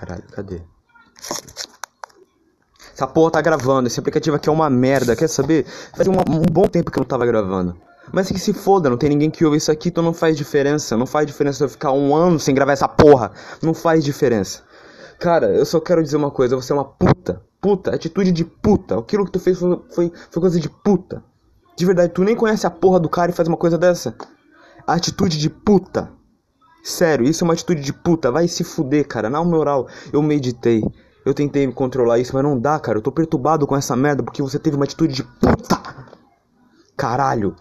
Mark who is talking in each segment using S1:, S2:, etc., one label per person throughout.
S1: Caralho, cadê? Essa porra tá gravando. Esse aplicativo aqui é uma merda. Quer saber? Faz um, um bom tempo que eu não tava gravando. Mas que se foda, não tem ninguém que ouve isso aqui, então não faz diferença. Não faz diferença eu ficar um ano sem gravar essa porra. Não faz diferença. Cara, eu só quero dizer uma coisa, você é uma puta. Puta, atitude de puta. Aquilo que tu fez foi, foi, foi coisa de puta. De verdade, tu nem conhece a porra do cara e faz uma coisa dessa. Atitude de puta. Sério, isso é uma atitude de puta. Vai se fuder, cara. Na moral, eu meditei. Eu tentei me controlar isso, mas não dá, cara. Eu tô perturbado com essa merda porque você teve uma atitude de puta. Caralho.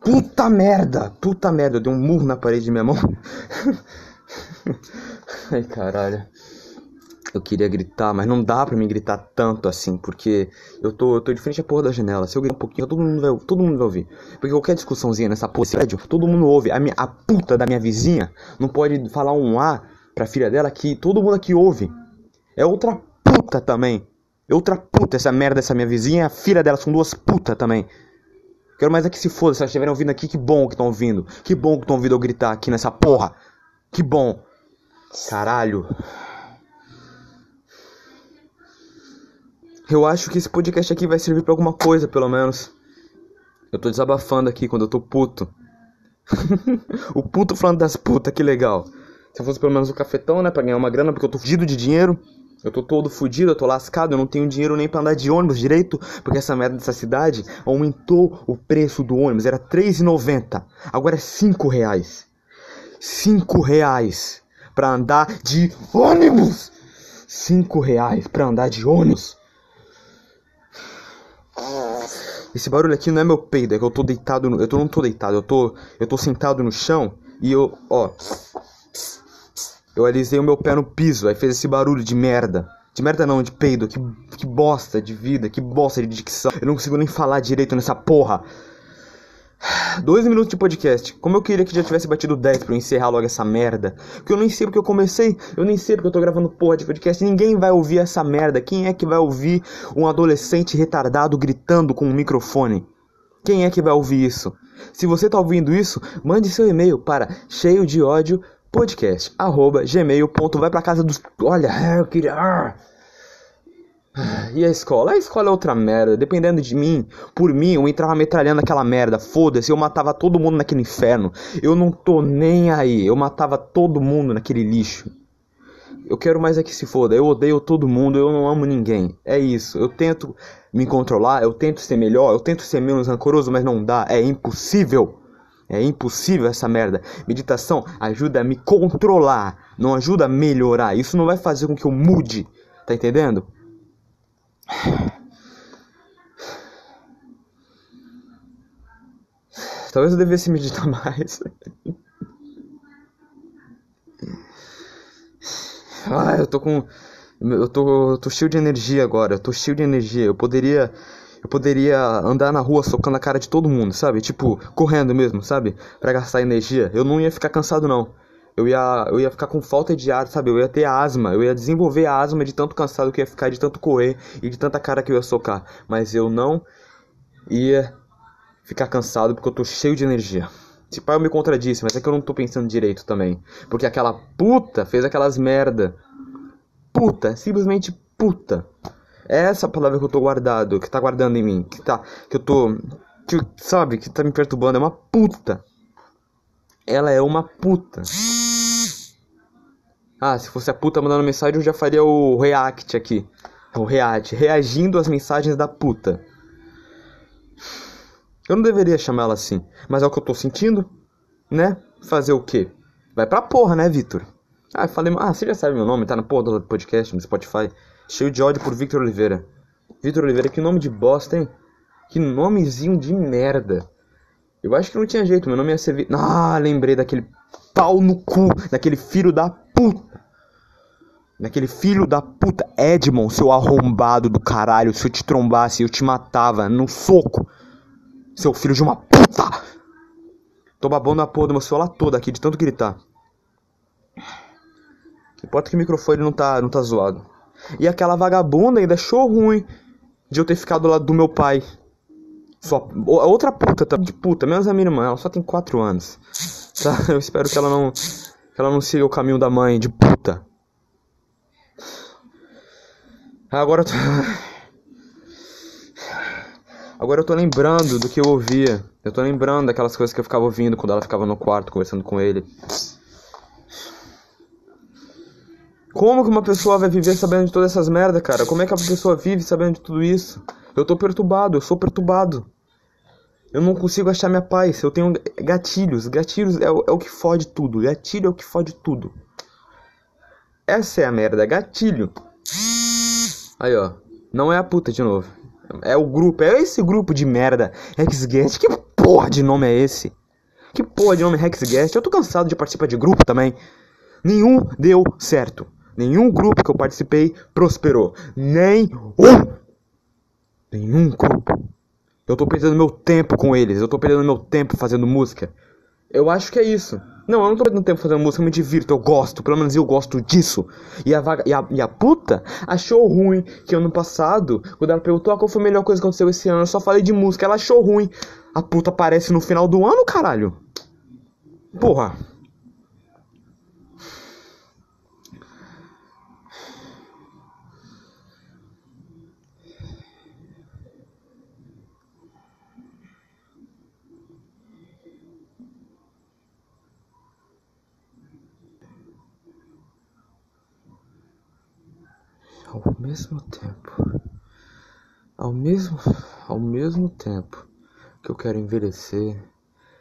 S1: Puta merda. Puta merda. Eu dei um murro na parede de minha mão. Ai, caralho. Eu queria gritar, mas não dá pra me gritar tanto assim, porque eu tô, eu tô de frente à porra da janela. Se eu gritar um pouquinho, todo mundo vai, todo mundo vai ouvir. Porque qualquer discussãozinha nessa porra, prédio, todo mundo ouve. A, minha, a puta da minha vizinha não pode falar um A pra filha dela que todo mundo aqui ouve. É outra puta também. É outra puta essa merda dessa minha vizinha. A filha dela são duas putas também. Quero mais é que se foda, se elas estiverem ouvindo aqui, que bom que estão ouvindo. Que bom que estão ouvindo eu gritar aqui nessa porra. Que bom. Caralho. Eu acho que esse podcast aqui vai servir para alguma coisa, pelo menos. Eu tô desabafando aqui quando eu tô puto. o puto falando das putas, que legal. Se eu fosse pelo menos o cafetão, né, pra ganhar uma grana, porque eu tô fudido de dinheiro. Eu tô todo fudido, eu tô lascado, eu não tenho dinheiro nem pra andar de ônibus direito, porque essa merda dessa cidade aumentou o preço do ônibus, era R$3,90, agora é 5,00 reais. 5 reais pra andar de ônibus! 5 reais pra andar de ônibus! Esse barulho aqui não é meu peido, é que eu tô deitado no. Eu tô, não tô deitado, eu tô. Eu tô sentado no chão e eu. Ó. Eu alisei o meu pé no piso, aí fez esse barulho de merda. De merda não, de peido. Que, que bosta de vida, que bosta de dicção. Eu não consigo nem falar direito nessa porra. Dois minutos de podcast. Como eu queria que já tivesse batido 10 pra eu encerrar logo essa merda. Porque eu nem sei porque eu comecei. Eu nem sei porque eu tô gravando porra de podcast. Ninguém vai ouvir essa merda. Quem é que vai ouvir um adolescente retardado gritando com um microfone? Quem é que vai ouvir isso? Se você tá ouvindo isso, mande seu e-mail para cheio de ódio podcast arroba gmail.com. Vai pra casa dos. Olha, eu queria. E a escola? A escola é outra merda. Dependendo de mim, por mim, eu entrava metralhando aquela merda. Foda-se, eu matava todo mundo naquele inferno. Eu não tô nem aí. Eu matava todo mundo naquele lixo. Eu quero mais é que se foda. Eu odeio todo mundo, eu não amo ninguém. É isso. Eu tento me controlar, eu tento ser melhor, eu tento ser menos rancoroso, mas não dá. É impossível. É impossível essa merda. Meditação ajuda a me controlar, não ajuda a melhorar. Isso não vai fazer com que eu mude. Tá entendendo? Talvez eu devesse meditar mais. Ah, eu tô com. Eu tô, tô cheio de energia agora. Eu tô cheio de energia. Eu poderia. Eu poderia andar na rua socando a cara de todo mundo, sabe? Tipo, correndo mesmo, sabe? Pra gastar energia. Eu não ia ficar cansado, não eu ia, eu ia ficar com falta de ar, sabe? Eu ia ter asma, eu ia desenvolver asma de tanto cansado que eu ia ficar, de tanto correr e de tanta cara que eu ia socar. Mas eu não ia ficar cansado porque eu tô cheio de energia. Se pai eu me contradisse, mas é que eu não tô pensando direito também. Porque aquela puta fez aquelas merda. Puta, simplesmente puta. É essa palavra que eu tô guardado, que tá guardando em mim, que tá, que eu tô, que, sabe, que tá me perturbando, é uma puta. Ela é uma puta. Ah, se fosse a puta mandando mensagem, eu já faria o react aqui. O react, reagindo às mensagens da puta. Eu não deveria chamar ela assim, mas é o que eu tô sentindo, né? Fazer o quê? Vai pra porra, né, Vitor? Ah, falei, ah, você já sabe meu nome, tá na porra do podcast, no Spotify. Cheio de ódio por Victor Oliveira. Victor Oliveira, que nome de bosta, hein? Que nomezinho de merda. Eu acho que não tinha jeito, meu nome ia ser. Ah, lembrei daquele pau no cu, daquele filho da puta. Daquele filho da puta. Edmond, seu arrombado do caralho. Se eu te trombasse, eu te matava no soco. Seu filho de uma puta. Tô babando a porra do meu celular toda aqui, de tanto gritar. Importa que o microfone não tá, não tá zoado. E aquela vagabunda ainda achou ruim de eu ter ficado do lado do meu pai. Sua, outra puta, tá de puta, menos a minha irmã, ela só tem 4 anos. Tá? Eu espero que ela não. Que ela não siga o caminho da mãe, de puta. Agora eu tô... Agora eu tô lembrando do que eu ouvia. Eu tô lembrando daquelas coisas que eu ficava ouvindo quando ela ficava no quarto conversando com ele. Como que uma pessoa vai viver sabendo de todas essas merdas, cara? Como é que a pessoa vive sabendo de tudo isso? Eu tô perturbado, eu sou perturbado. Eu não consigo achar minha paz. Eu tenho gatilhos. Gatilhos é o, é o que fode tudo. Gatilho é o que fode tudo. Essa é a merda. Gatilho. Aí, ó. Não é a puta de novo. É o grupo. É esse grupo de merda. Hexguest. Que porra de nome é esse? Que porra de nome é Hexguest? Eu tô cansado de participar de grupo também. Nenhum deu certo. Nenhum grupo que eu participei prosperou. Nem um. Nenhum grupo. Eu tô perdendo meu tempo com eles. Eu tô perdendo meu tempo fazendo música. Eu acho que é isso. Não, eu não tô perdendo tempo fazendo música, eu me divirto, eu gosto, pelo menos eu gosto disso. E a, vaga, e a, e a puta achou ruim que ano passado, quando ela perguntou ah, qual foi a melhor coisa que aconteceu esse ano, eu só falei de música, ela achou ruim. A puta aparece no final do ano, caralho. Porra. Ao mesmo tempo, ao mesmo, ao mesmo tempo que eu quero envelhecer,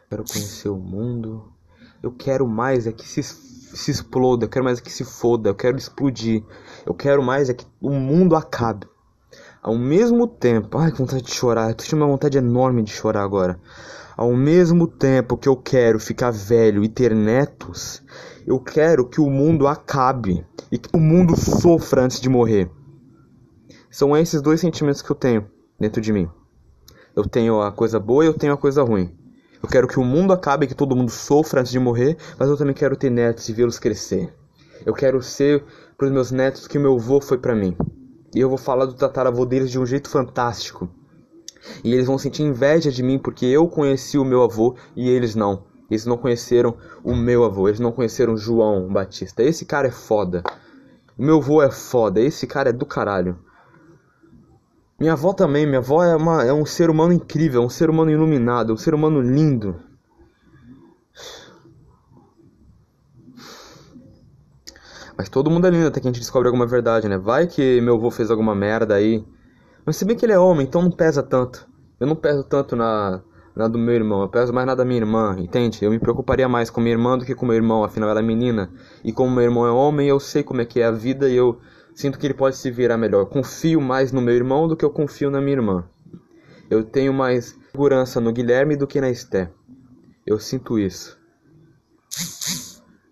S1: quero conhecer o mundo, eu quero mais é que se, se exploda, eu quero mais é que se foda, eu quero explodir, eu quero mais é que o mundo acabe. Ao mesmo tempo, ai que vontade de chorar, eu tô uma vontade enorme de chorar agora. Ao mesmo tempo que eu quero ficar velho e ter netos, eu quero que o mundo acabe e que o mundo sofra antes de morrer. São esses dois sentimentos que eu tenho dentro de mim. Eu tenho a coisa boa e eu tenho a coisa ruim. Eu quero que o mundo acabe e que todo mundo sofra antes de morrer, mas eu também quero ter netos e vê-los crescer. Eu quero ser para os meus netos que meu avô foi para mim. E eu vou falar do tataravô deles de um jeito fantástico. E eles vão sentir inveja de mim porque eu conheci o meu avô e eles não. Eles não conheceram o meu avô, eles não conheceram João Batista. Esse cara é foda. O meu avô é foda, esse cara é do caralho. Minha avó também, minha avó é, uma, é um ser humano incrível, um ser humano iluminado, um ser humano lindo. Mas todo mundo é lindo até que a gente descobre alguma verdade, né? Vai que meu avô fez alguma merda aí. Mas se bem que ele é homem, então não pesa tanto. Eu não peso tanto na, na do meu irmão, eu peso mais na da minha irmã, entende? Eu me preocuparia mais com minha irmã do que com meu irmão, afinal ela é menina. E como meu irmão é homem, eu sei como é que é a vida e eu sinto que ele pode se virar melhor. Eu confio mais no meu irmão do que eu confio na minha irmã. Eu tenho mais segurança no Guilherme do que na Esté. Eu sinto isso.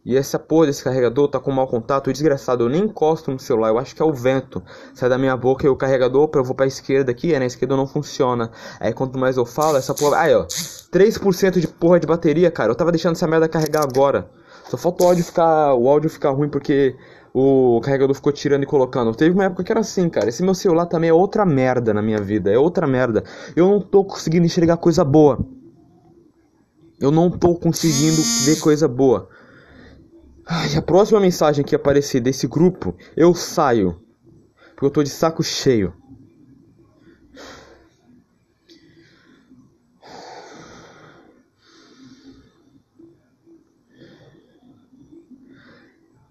S1: E essa porra desse carregador tá com mau contato, desgraçado, eu nem encosto no celular, eu acho que é o vento. Sai da minha boca e o carregador, eu vou pra esquerda aqui, é na esquerda não funciona. Aí quanto mais eu falo, essa porra. Aí ó, 3% de porra de bateria, cara. Eu tava deixando essa merda carregar agora. Só falta o áudio ficar. O áudio ficar ruim porque o carregador ficou tirando e colocando. Teve uma época que era assim, cara. Esse meu celular também é outra merda na minha vida. É outra merda. Eu não tô conseguindo enxergar coisa boa. Eu não tô conseguindo ver coisa boa. Ai, a próxima mensagem que aparecer desse grupo, eu saio. Porque eu tô de saco cheio.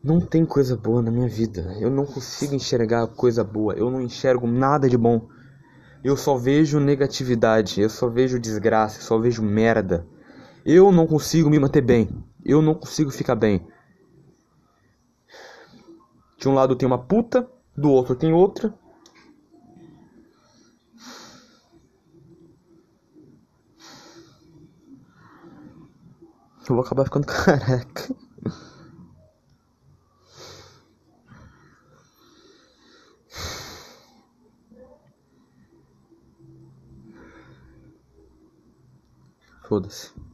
S1: Não tem coisa boa na minha vida. Eu não consigo enxergar coisa boa. Eu não enxergo nada de bom. Eu só vejo negatividade. Eu só vejo desgraça. Eu só vejo merda. Eu não consigo me manter bem. Eu não consigo ficar bem. De um lado tem uma puta, do outro tem outra. Eu vou acabar ficando careca. Foda-se.